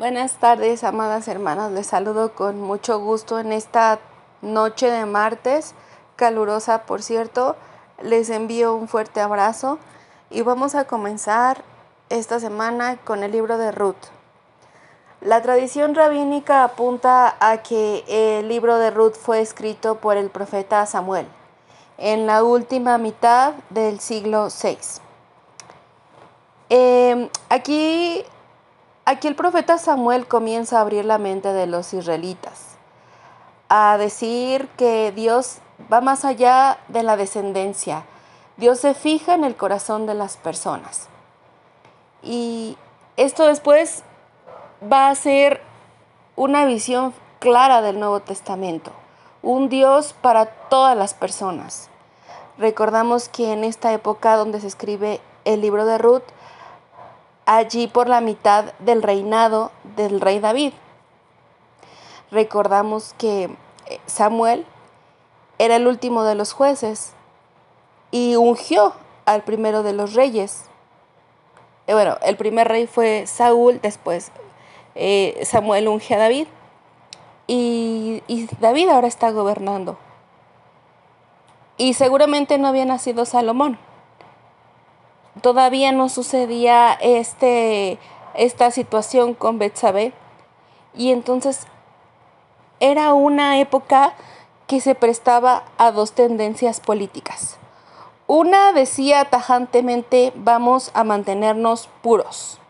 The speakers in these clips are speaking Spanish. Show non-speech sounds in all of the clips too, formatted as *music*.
Buenas tardes, amadas hermanas. Les saludo con mucho gusto en esta noche de martes, calurosa por cierto. Les envío un fuerte abrazo y vamos a comenzar esta semana con el libro de Ruth. La tradición rabínica apunta a que el libro de Ruth fue escrito por el profeta Samuel en la última mitad del siglo VI. Em, aquí, aquí el profeta Samuel comienza a abrir la mente de los israelitas, a decir que Dios va más allá de la descendencia. Dios se fija en el corazón de las personas. Y esto después va a ser una visión clara del Nuevo Testamento, un Dios para todas las personas. Recordamos que en esta época donde se escribe el libro de Ruth, allí por la mitad del reinado del rey David. Recordamos que eh, Samuel era el último de los jueces y ungió al primero de los reyes. Eh, bueno, el primer rey fue Saúl, después eh, Samuel unge a David y, y David ahora está gobernando. Y seguramente no había nacido Salomón todavía no sucedía este, esta situación con Betsabé. Y entonces era una época que se prestaba a dos tendencias políticas. Una decía tajantemente vamos a mantenernos puros,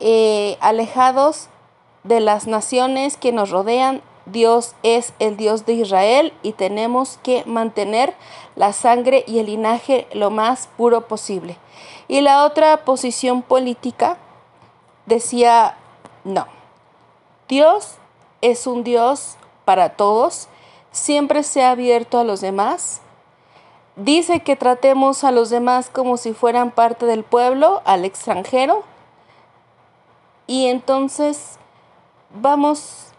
eh, alejados de las naciones que nos rodean Dios es el Dios de Israel y tenemos que mantener la sangre y el linaje lo más puro posible. Y la otra posición política decía, no, Dios es un Dios para todos, siempre se ha abierto a los demás. Dice que tratemos a los demás como si fueran parte del pueblo, al extranjero. Y entonces vamos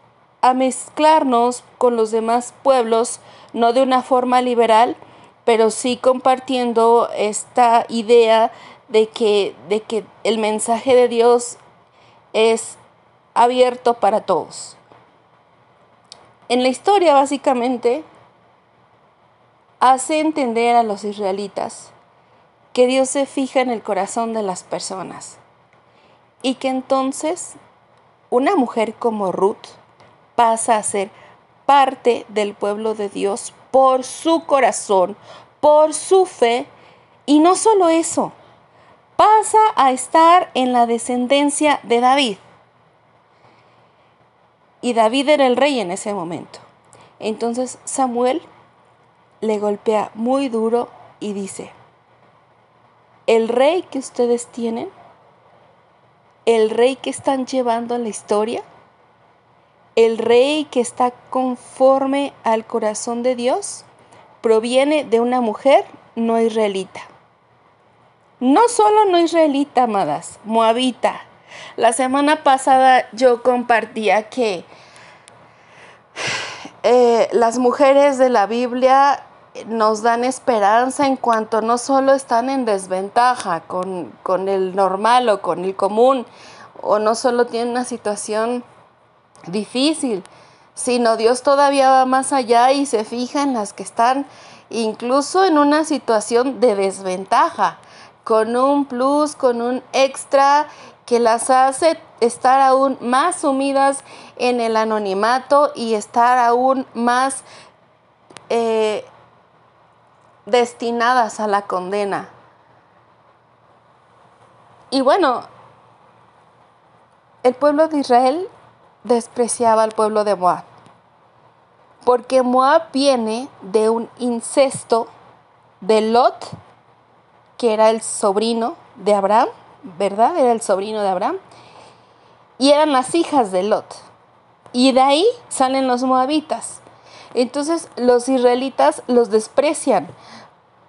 a mezclarnos con los demás pueblos, no de una forma liberal, pero sí compartiendo esta idea de que, de que el mensaje de Dios es abierto para todos. En la historia básicamente hace entender a los israelitas que Dios se fija en el corazón de las personas y que entonces una mujer como Ruth, pasa a ser parte del pueblo de Dios por su corazón, por su fe, y no solo eso, pasa a estar en la descendencia de David. Y David era el rey en ese momento. Entonces Samuel le golpea muy duro y dice, el rey que ustedes tienen, el rey que están llevando en la historia, el rey que está conforme al corazón de Dios proviene de una mujer no israelita. No solo no israelita, amadas, moabita. La semana pasada yo compartía que *sighs* eh, las mujeres de la Biblia nos dan esperanza en cuanto no solo están en desventaja con, con el normal o con el común, o no solo tienen una situación difícil, sino Dios todavía va más allá y se fija en las que están incluso en una situación de desventaja, con un plus, con un extra que las hace estar aún más sumidas en el anonimato y estar aún más eh, destinadas a la condena. Y bueno, el pueblo de Israel despreciaba al pueblo de Moab. Porque Moab viene de un incesto de Lot, que era el sobrino de Abraham, ¿verdad? Era el sobrino de Abraham. Y eran las hijas de Lot. Y de ahí salen los moabitas. Entonces los israelitas los desprecian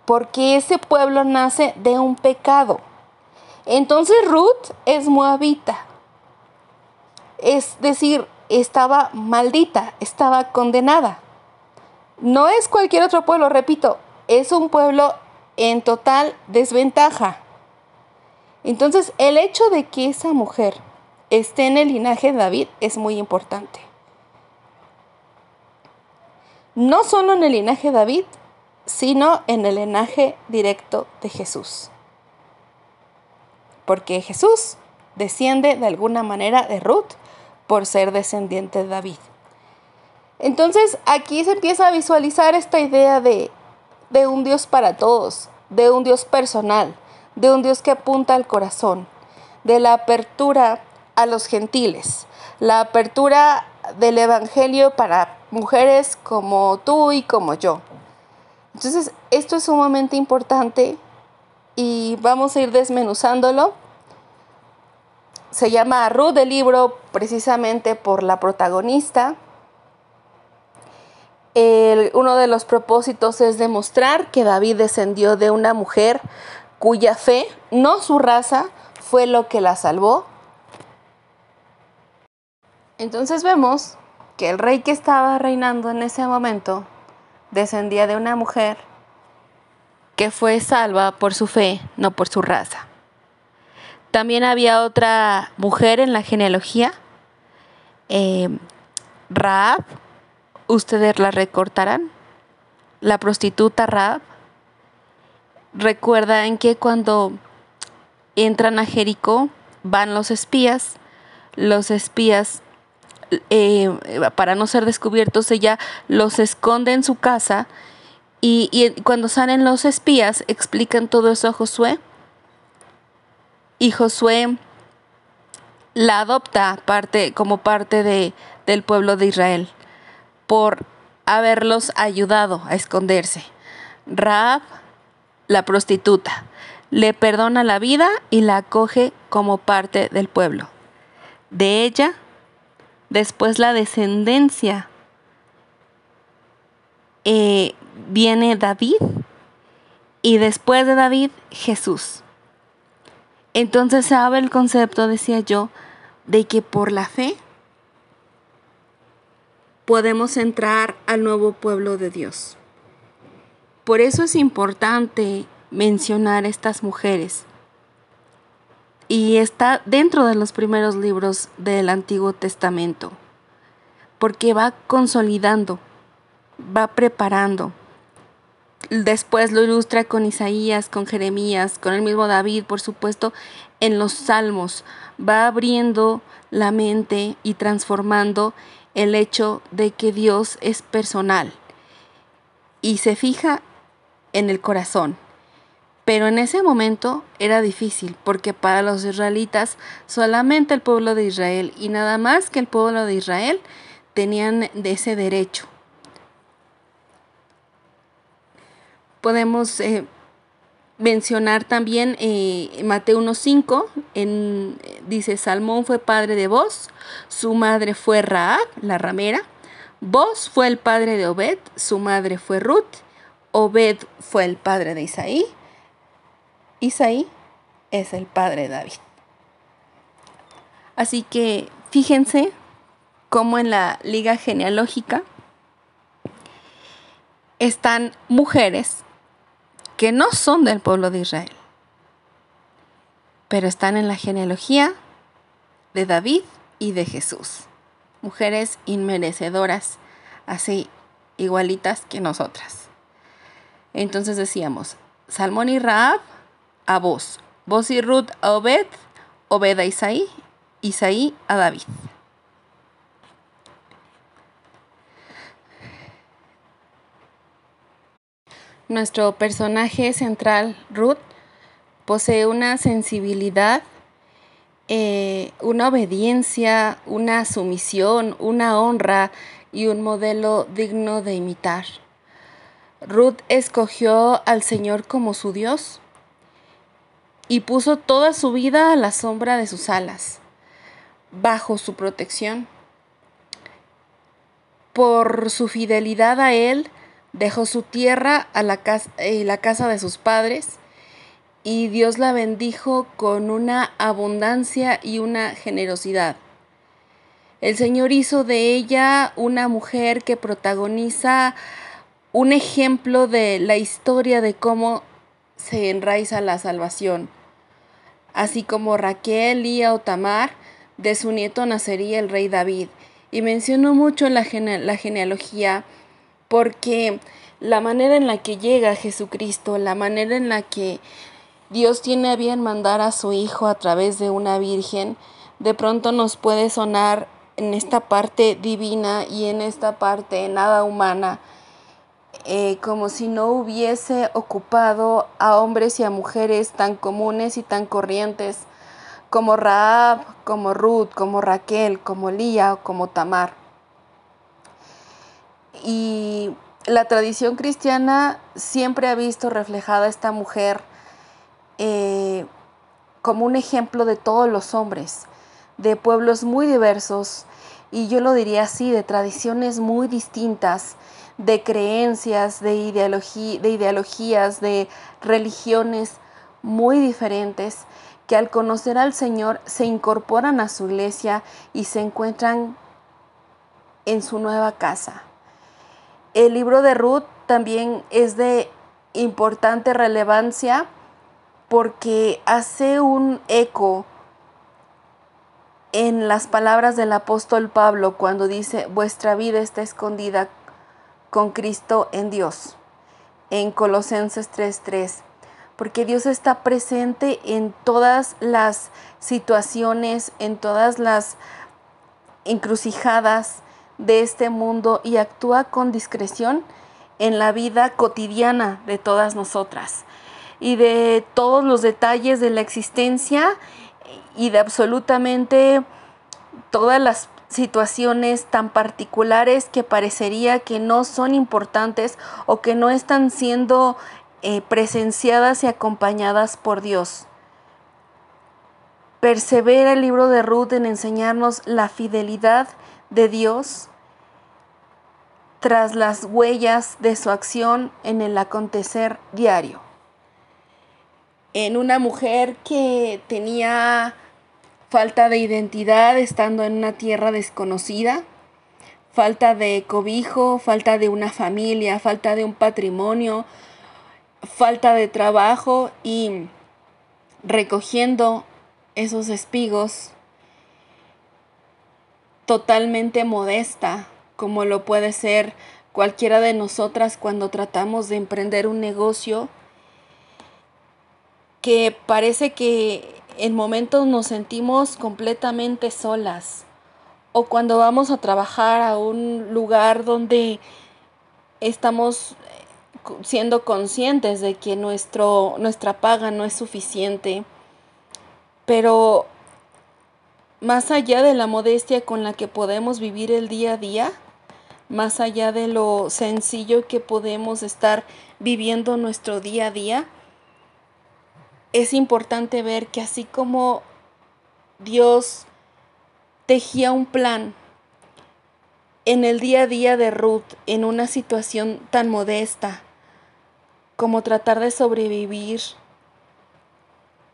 porque ese pueblo nace de un pecado. Entonces Ruth es moabita. Es decir, estaba maldita, estaba condenada. No es cualquier otro pueblo, repito, es un pueblo en total desventaja. Entonces, el hecho de que esa mujer esté en el linaje de David es muy importante. No solo en el linaje de David, sino en el linaje directo de Jesús. Porque Jesús desciende de alguna manera de Ruth por ser descendiente de David. Entonces aquí se empieza a visualizar esta idea de, de un Dios para todos, de un Dios personal, de un Dios que apunta al corazón, de la apertura a los gentiles, la apertura del Evangelio para mujeres como tú y como yo. Entonces, esto es sumamente importante y vamos a ir desmenuzándolo. Se llama Ruth el libro precisamente por la protagonista. uno de los propósitos es demostrar que David descendió de una mujer cuya fe, no su raza, fue lo que la salvó. Entonces vemos que el rey que estaba reinando en ese momento descendía de una mujer que fue salva por su fe, no por su raza. También había otra mujer en la genealogía, eh, Raab, ustedes la recortarán, la prostituta Raab, Recuerdan que cuando entran a Jericó van los espías, los espías eh, para no ser descubiertos ella los esconde en su casa y, cuando salen los espías explican todo eso a Josué y Josué la adopta parte, como parte de, del pueblo de Israel por haberlos ayudado a esconderse. Raab la prostituta, le perdona la vida y la acoge como parte del pueblo. De ella, después la descendencia, eh, viene David y después de David Jesús. Entonces se abre el concepto, decía yo, de que por la fe podemos entrar al nuevo pueblo de Dios. Por eso es importante mencionar estas mujeres. Y está dentro de los primeros libros del Antiguo Testamento, porque va consolidando, va preparando. Después lo ilustra con Isaías, con Jeremías, con el mismo David, por supuesto, en los salmos. Va abriendo la mente y transformando el hecho de que Dios es personal y se fija en el corazón. Pero en ese momento era difícil porque para los israelitas solamente el pueblo de Israel y nada más que el pueblo de Israel tenían de ese derecho. Podemos eh, mencionar también eh, Mateo 1.5, en, dice Salmón fue padre de Boz, su madre fue Raab, la ramera, Boz fue el padre de Obed, su madre fue Ruth, Obed fue el padre de Isaí. Isaí es el padre de David. Así que fíjense cómo en la liga genealógica están mujeres que no son del pueblo de Israel, pero están en la genealogía de David y de Jesús. Mujeres inmerecedoras, así igualitas que nosotras. Entonces decíamos, Salmón y Raab a vos, vos y Ruth a Obed, Obed a Isaí, Isaí a David. Nuestro personaje central, Ruth, posee una sensibilidad, eh, una obediencia, una sumisión, una honra y un modelo digno de imitar. Ruth escogió al Señor como su Dios y puso toda su vida a la sombra de sus alas, bajo su protección. Por su fidelidad a Él, dejó su tierra a la casa, y eh, la casa de sus padres, y Dios la bendijo con una abundancia y una generosidad. El Señor hizo de ella una mujer que protagoniza un ejemplo de la historia de cómo se enraiza la salvación. Así como Raquel, Lía o Tamar de su nieto nacería el rey David. Y menciono mucho la, la genealogía porque la manera en la que llega Jesucristo, la manera en la que Dios tiene a bien mandar a su Hijo a través de una virgen, de pronto nos puede sonar en esta parte divina y en esta parte nada humana, eh, como si no hubiese ocupado a hombres y a mujeres tan comunes y tan corrientes como Raab, como Ruth, como Raquel, como Lía o como Tamar. Y la tradición cristiana siempre ha visto reflejada a esta mujer eh, como un ejemplo de todos los hombres, de pueblos muy diversos, y yo lo diría así, de tradiciones muy distintas, de creencias, de, de ideologías, de religiones muy diferentes, que al conocer al Señor se incorporan a su iglesia y se encuentran en su nueva casa. El libro de Ruth también es de importante relevancia porque hace un eco en las palabras del apóstol Pablo cuando dice, vuestra vida está escondida con Cristo en Dios, en Colosenses 3:3, porque Dios está presente en todas las situaciones, en todas las encrucijadas de este mundo y actúa con discreción en la vida cotidiana de todas nosotras y de todos los detalles de la existencia y de absolutamente todas las situaciones tan particulares que parecería que no son importantes o que no están siendo eh, presenciadas y acompañadas por Dios. Persevera el libro de Ruth en enseñarnos la fidelidad de Dios tras las huellas de su acción en el acontecer diario. En una mujer que tenía falta de identidad estando en una tierra desconocida, falta de cobijo, falta de una familia, falta de un patrimonio, falta de trabajo y recogiendo esos espigos totalmente modesta, como lo puede ser cualquiera de nosotras cuando tratamos de emprender un negocio que parece que en momentos nos sentimos completamente solas o cuando vamos a trabajar a un lugar donde estamos eh, siendo conscientes de que nuestro, nuestra paga no es suficiente, pero más allá de la modestia con la que podemos vivir el día a día, más allá de lo sencillo que podemos estar viviendo nuestro día a día, es importante ver que así como Dios tejía un plan en el día a día de Ruth, en una situación tan modesta como tratar de sobrevivir,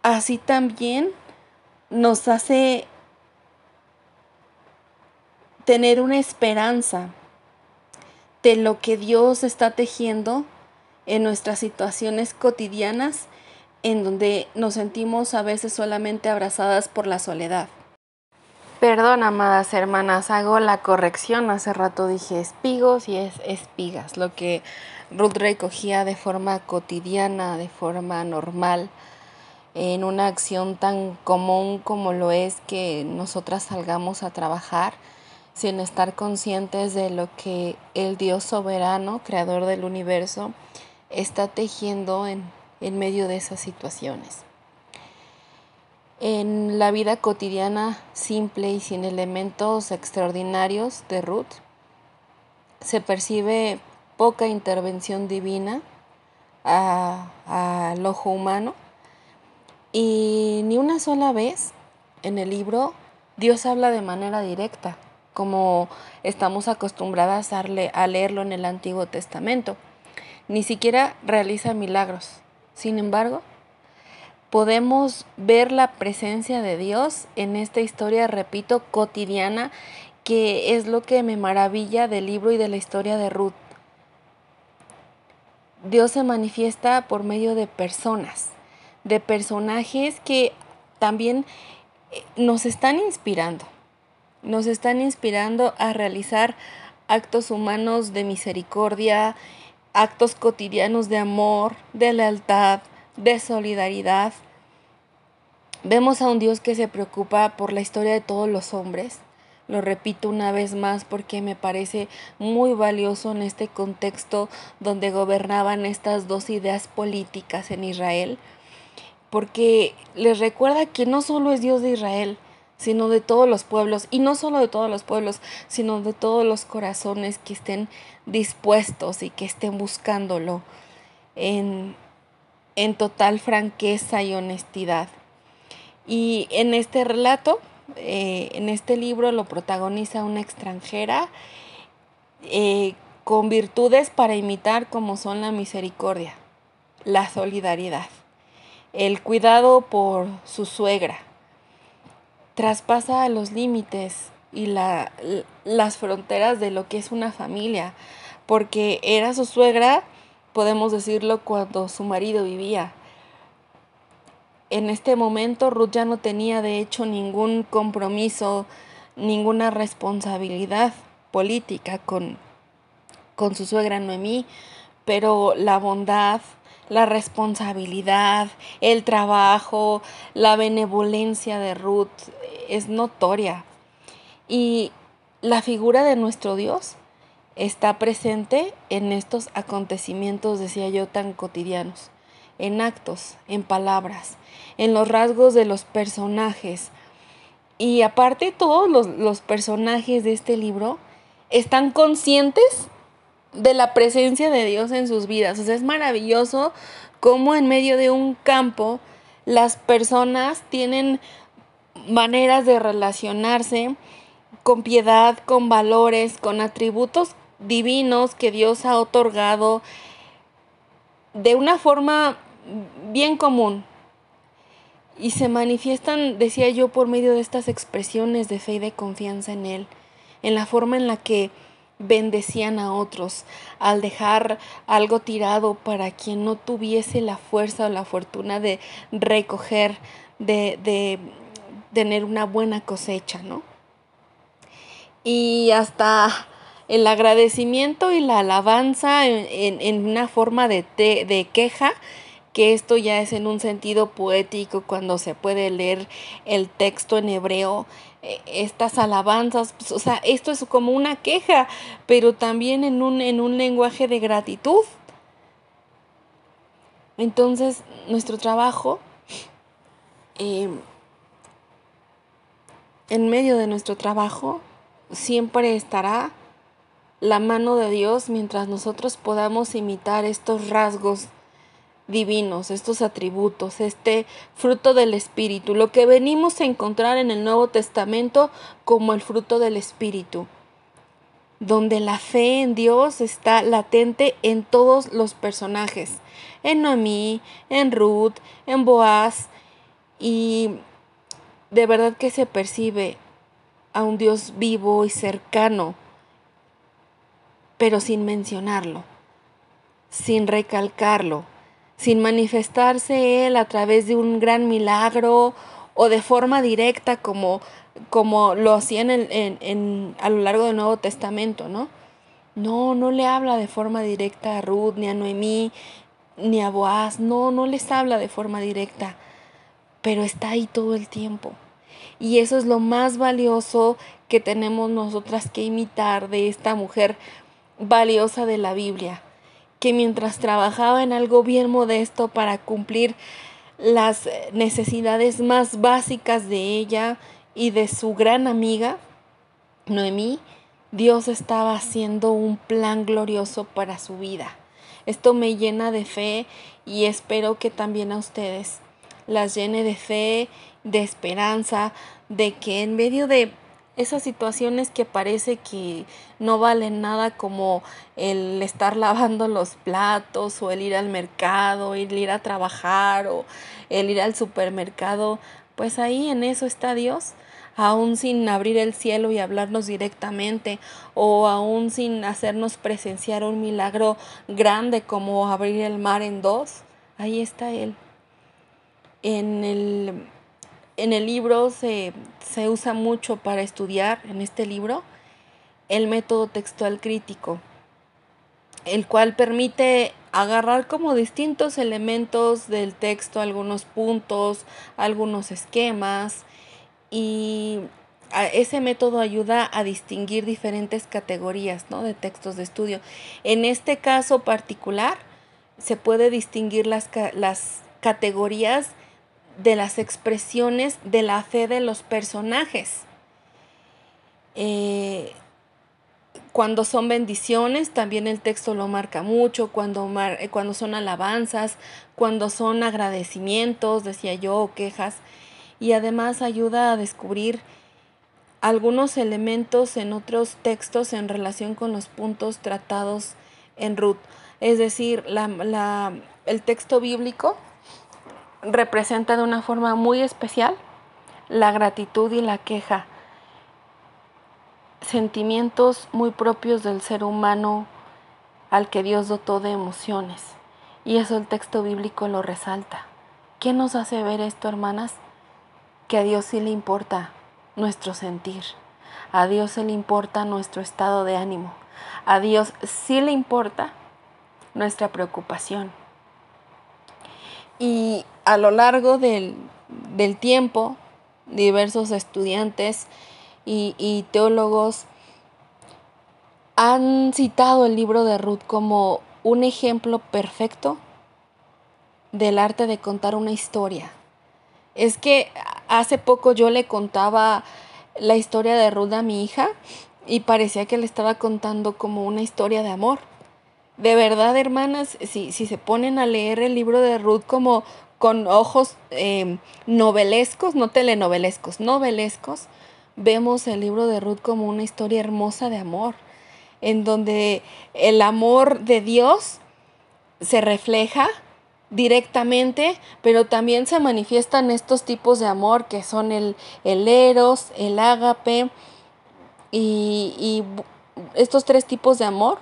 así también nos hace tener una esperanza de lo que Dios está tejiendo en nuestras situaciones cotidianas en donde nos sentimos a veces solamente abrazadas por la soledad. Perdón, amadas hermanas, hago la corrección. Hace rato dije espigos y es espigas, lo que Ruth recogía de forma cotidiana, de forma normal, en una acción tan común como lo es que nosotras salgamos a trabajar sin estar conscientes de lo que el Dios soberano, creador del universo, está tejiendo en en medio de esas situaciones. En la vida cotidiana simple y sin elementos extraordinarios de Ruth, se percibe poca intervención divina al ojo humano y ni una sola vez en el libro Dios habla de manera directa, como estamos acostumbradas a leerlo en el Antiguo Testamento. Ni siquiera realiza milagros. Sin embargo, podemos ver la presencia de Dios en esta historia, repito, cotidiana, que es lo que me maravilla del libro y de la historia de Ruth. Dios se manifiesta por medio de personas, de personajes que también eh, nos están inspirando, nos están inspirando a realizar actos humanos de misericordia, actos cotidianos de amor, de lealtad, de solidaridad. Vemos a un Dios que se preocupa por la historia de todos los hombres. Lo repito una vez más porque me parece muy valioso en este contexto donde gobernaban estas dos ideas políticas en Israel, porque les recuerda que no solo es Dios de Israel, sino de todos los pueblos, y no solo de todos los pueblos, sino de todos los corazones que estén dispuestos y que estén buscándolo en, en total franqueza y honestidad. Y en este relato, eh, en este libro, lo protagoniza una extranjera eh, con virtudes para imitar como son la misericordia, la solidaridad, el cuidado por su suegra, traspasa los límites y la, las fronteras de lo que es una familia, porque era su suegra, podemos decirlo, cuando su marido vivía. En este momento Ruth ya no tenía de hecho ningún compromiso, ninguna responsabilidad política con, con su suegra Noemí, pero la bondad, la responsabilidad, el trabajo, la benevolencia de Ruth es notoria. Y la figura de nuestro Dios está presente en estos acontecimientos, decía yo, tan cotidianos, en actos, en palabras, en los rasgos de los personajes. Y aparte todos los, los personajes de este libro están conscientes de la presencia de Dios en sus vidas. O sea, es maravilloso cómo en medio de un campo las personas tienen maneras de relacionarse con piedad, con valores, con atributos divinos que Dios ha otorgado de una forma bien común. Y se manifiestan, decía yo, por medio de estas expresiones de fe y de confianza en Él, en la forma en la que bendecían a otros, al dejar algo tirado para quien no tuviese la fuerza o la fortuna de recoger, de, de tener una buena cosecha, ¿no? Y hasta el agradecimiento y la alabanza en, en, una forma de, de queja, que esto ya es en un sentido poético cuando se puede leer el texto en hebreo eh, estas alabanzas, pues, o sea, esto es como una queja, pero también en un, en un lenguaje de gratitud. Entonces, nuestro trabajo, eh, en medio de nuestro trabajo, siempre estará la mano de Dios mientras nosotros podamos imitar estos rasgos divinos, estos atributos, este fruto del Espíritu, lo que venimos a encontrar en el Nuevo Testamento como el fruto del Espíritu, donde la fe en Dios está latente en todos los personajes, en Noemí, en Ruth, en Boaz, y de verdad que se percibe a un Dios vivo y cercano, pero sin mencionarlo, sin recalcarlo, sin manifestarse Él a través de un gran milagro o de forma directa como, como lo hacían en, en, a lo largo del Nuevo Testamento, ¿no? No, no le habla de forma directa a Ruth, ni a Noemí, ni a Boaz, no, no les habla de forma directa, pero está ahí todo el tiempo. Y eso es lo más valioso que tenemos nosotras que imitar de esta mujer valiosa de la Biblia que mientras trabajaba en algo bien modesto para cumplir las necesidades más básicas de ella y de su gran amiga, Noemí, Dios estaba haciendo un plan glorioso para su vida. Esto me llena de fe y espero que también a ustedes las llene de fe, de esperanza, de que en medio de esas situaciones que parece que no valen nada como el estar lavando los platos o el ir al mercado, el ir a trabajar o el ir al supermercado, pues ahí en eso está Dios, aún sin abrir el cielo y hablarnos directamente o aún sin hacernos presenciar un milagro grande como abrir el mar en dos, ahí está Él. En el en el libro se, se usa mucho para estudiar, en este libro, el método textual crítico, el cual permite agarrar como distintos elementos del texto, algunos puntos, algunos esquemas y ese método ayuda a distinguir diferentes categorías ¿no? de textos de estudio. En este caso particular se puede distinguir las, las categorías de las expresiones de la fe de los personajes. Eh, cuando son bendiciones, también el texto lo marca mucho, cuando, eh, cuando son alabanzas, cuando son agradecimientos, decía yo, o quejas, y además ayuda a descubrir algunos elementos en otros textos en relación con los puntos tratados en Ruth. Es decir, el texto bíblico representa de una forma muy especial la gratitud y la queja sentimientos muy propios del ser humano al que Dios dotó de emociones. Y eso el texto bíblico lo resalta. ¿Qué nos hace ver esto, hermanas? Que a Dios sí le importa nuestro sentir. A Dios sí le importa nuestro estado de ánimo. A Dios sí le importa nuestra preocupación. Y a lo largo del, del tiempo, diversos estudiantes y, teólogos han citado el libro de Ruth como un ejemplo perfecto del arte de contar una historia. Es que hace poco yo le contaba la historia de Ruth a mi hija y parecía que le estaba contando como una historia de amor. De verdad, hermanas, si, si se ponen a leer el libro de Ruth como con ojos eh, novelescos, no telenovelescos, novelescos, vemos el libro de Ruth como una historia hermosa de amor, en donde el amor de Dios se refleja directamente, pero también se manifiestan estos tipos de amor que son el, el eros, el ágape y, estos tres tipos de amor.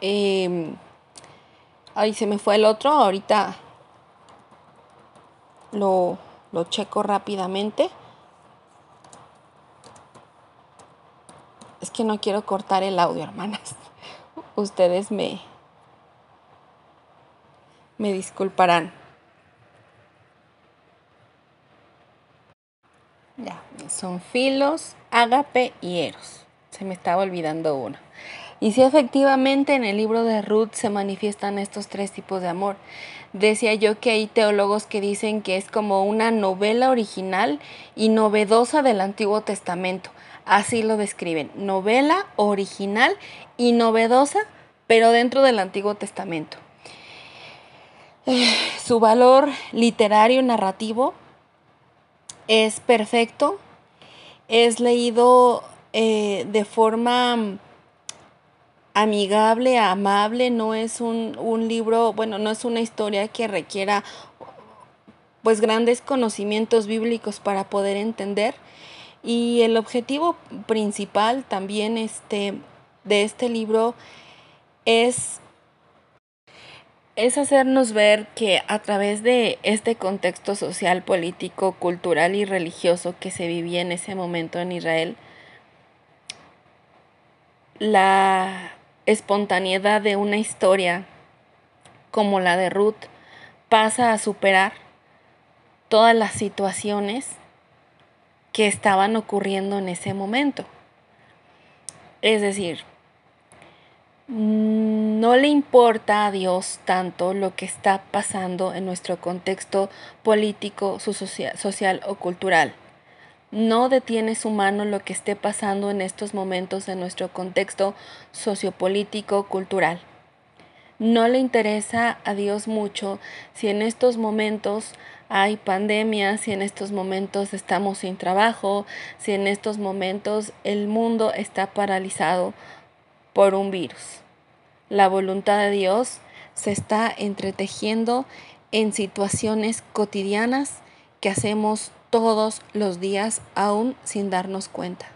Eh, ahí se me fue el otro, ahorita lo, lo checo rápidamente. Es que no quiero cortar el audio, hermanas. *laughs* Ustedes me, me disculparán. Ya, son filos, ágape y eros. Se me estaba olvidando uno. Y si efectivamente en el libro de Ruth se manifiestan estos tres tipos de amor. Decía yo que hay teólogos que dicen que es como una novela original y novedosa del Antiguo Testamento. Así lo describen, novela original y novedosa, pero dentro del Antiguo Testamento. Eh, su valor literario narrativo es perfecto, es leído eh, de forma amigable, amable, no es un, un, libro, bueno, no es una historia que requiera pues grandes conocimientos bíblicos para poder entender, y el objetivo principal también este, de este libro es, es hacernos ver que a través de este contexto social, político, cultural y religioso que se vivía en ese momento en Israel, la espontaneidad de una historia como la de Ruth pasa a superar todas las situaciones que estaban ocurriendo en ese momento. Es decir, no le importa a Dios tanto lo que está pasando en nuestro contexto político, social o cultural. No detiene su mano lo que esté pasando en estos momentos en nuestro contexto sociopolítico, cultural. No le interesa a Dios mucho si en estos momentos hay pandemia, si en estos momentos estamos sin trabajo, si en estos momentos el mundo está paralizado por un virus. La voluntad de Dios se está entretejiendo en situaciones cotidianas que hacemos todos los días aún sin darnos cuenta.